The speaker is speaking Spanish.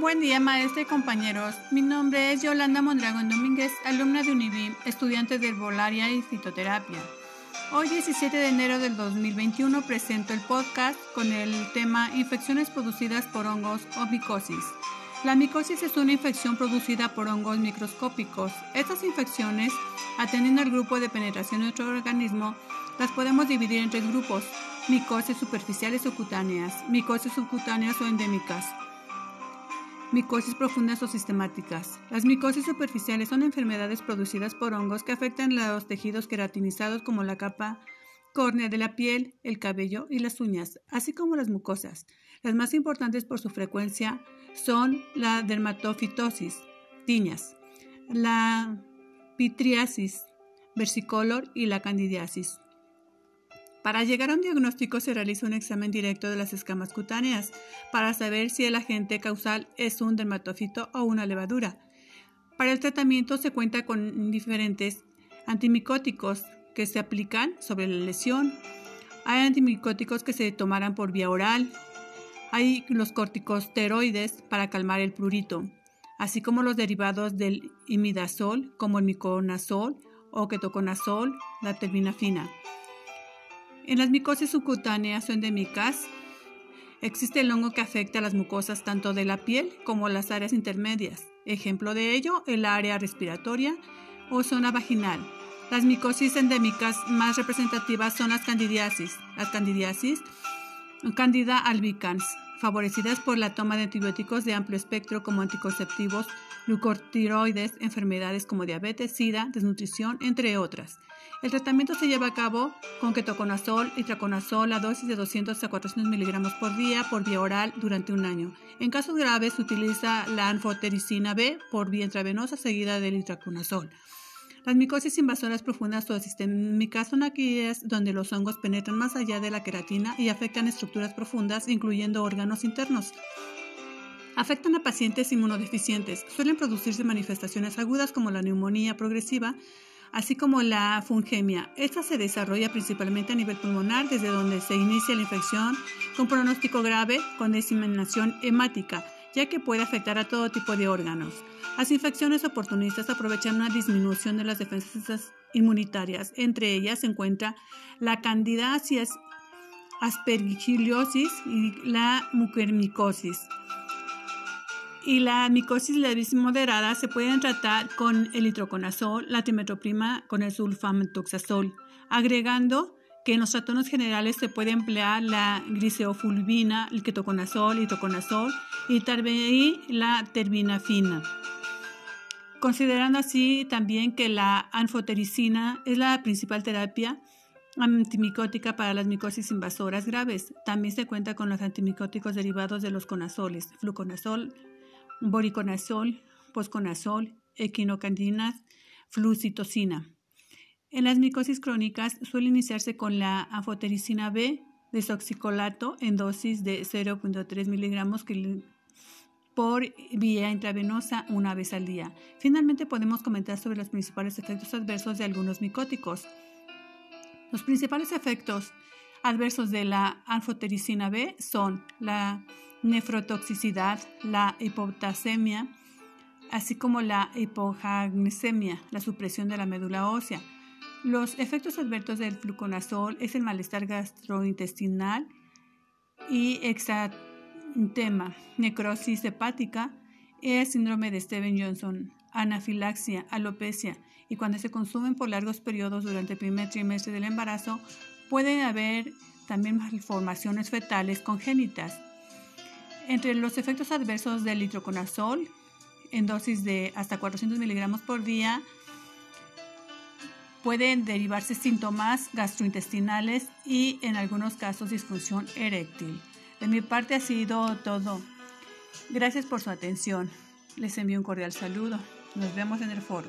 Buen día, maestra y compañeros. Mi nombre es Yolanda Mondragón Domínguez, alumna de UNIVIM, estudiante de herbolaria y fitoterapia. Hoy, 17 de enero del 2021, presento el podcast con el tema Infecciones producidas por hongos o micosis. La micosis es una infección producida por hongos microscópicos. Estas infecciones, atendiendo al grupo de penetración de nuestro organismo, las podemos dividir en tres grupos: micosis superficiales o cutáneas, micosis subcutáneas o endémicas. Micosis profundas o sistemáticas. Las micosis superficiales son enfermedades producidas por hongos que afectan los tejidos queratinizados como la capa córnea de la piel, el cabello y las uñas, así como las mucosas. Las más importantes por su frecuencia son la dermatofitosis, tiñas, la pitriasis, versicolor y la candidiasis. Para llegar a un diagnóstico se realiza un examen directo de las escamas cutáneas para saber si el agente causal es un dermatofito o una levadura. Para el tratamiento se cuenta con diferentes antimicóticos que se aplican sobre la lesión. Hay antimicóticos que se tomarán por vía oral. Hay los corticosteroides para calmar el prurito, así como los derivados del imidazol como el miconazol o ketoconazol, la terminafina. En las micosis subcutáneas o endémicas existe el hongo que afecta a las mucosas tanto de la piel como las áreas intermedias. Ejemplo de ello, el área respiratoria o zona vaginal. Las micosis endémicas más representativas son las candidiasis. Las candidiasis, Candida albicans, favorecidas por la toma de antibióticos de amplio espectro como anticonceptivos, glucotiroides, enfermedades como diabetes, sida, desnutrición, entre otras. El tratamiento se lleva a cabo con ketoconazol y traconazol a dosis de 200 a 400 miligramos por día por vía oral durante un año. En casos graves se utiliza la anfotericina B por vía intravenosa seguida del itraconazol. Las micosis invasoras profundas o sistémicas son aquellas donde los hongos penetran más allá de la queratina y afectan estructuras profundas, incluyendo órganos internos. Afectan a pacientes inmunodeficientes. Suelen producirse manifestaciones agudas como la neumonía progresiva, así como la fungemia. Esta se desarrolla principalmente a nivel pulmonar, desde donde se inicia la infección con pronóstico grave con diseminación hemática, ya que puede afectar a todo tipo de órganos. Las infecciones oportunistas aprovechan una disminución de las defensas inmunitarias. Entre ellas se encuentra la candidiasis, aspergillosis y la mucormicosis y la micosis levis moderada se pueden tratar con el hidroconazol, la timetroprima con el sulfamethoxazol, agregando que en los trastornos generales se puede emplear la gliceofulvina, el ketoconazol, hidroconazol y también la terbinafina. Considerando así también que la anfotericina es la principal terapia antimicótica para las micosis invasoras graves. También se cuenta con los antimicóticos derivados de los conazoles, fluconazol, boriconazol, posconazol, equinocandinas, flucitocina. En las micosis crónicas suele iniciarse con la anfotericina B, desoxicolato en dosis de 0.3 miligramos por vía intravenosa una vez al día. Finalmente podemos comentar sobre los principales efectos adversos de algunos micóticos. Los principales efectos adversos de la anfotericina B son la nefrotoxicidad, la hipotasemia, así como la hipogagnesemia, la supresión de la médula ósea. Los efectos adversos del fluconazol es el malestar gastrointestinal y exantema, necrosis hepática, el síndrome de Steven Johnson, anafilaxia, alopecia y cuando se consumen por largos periodos durante el primer trimestre del embarazo, pueden haber también malformaciones fetales congénitas. Entre los efectos adversos del litroconazol, en dosis de hasta 400 miligramos por día, pueden derivarse síntomas gastrointestinales y en algunos casos disfunción eréctil. De mi parte ha sido todo. Gracias por su atención. Les envío un cordial saludo. Nos vemos en el foro.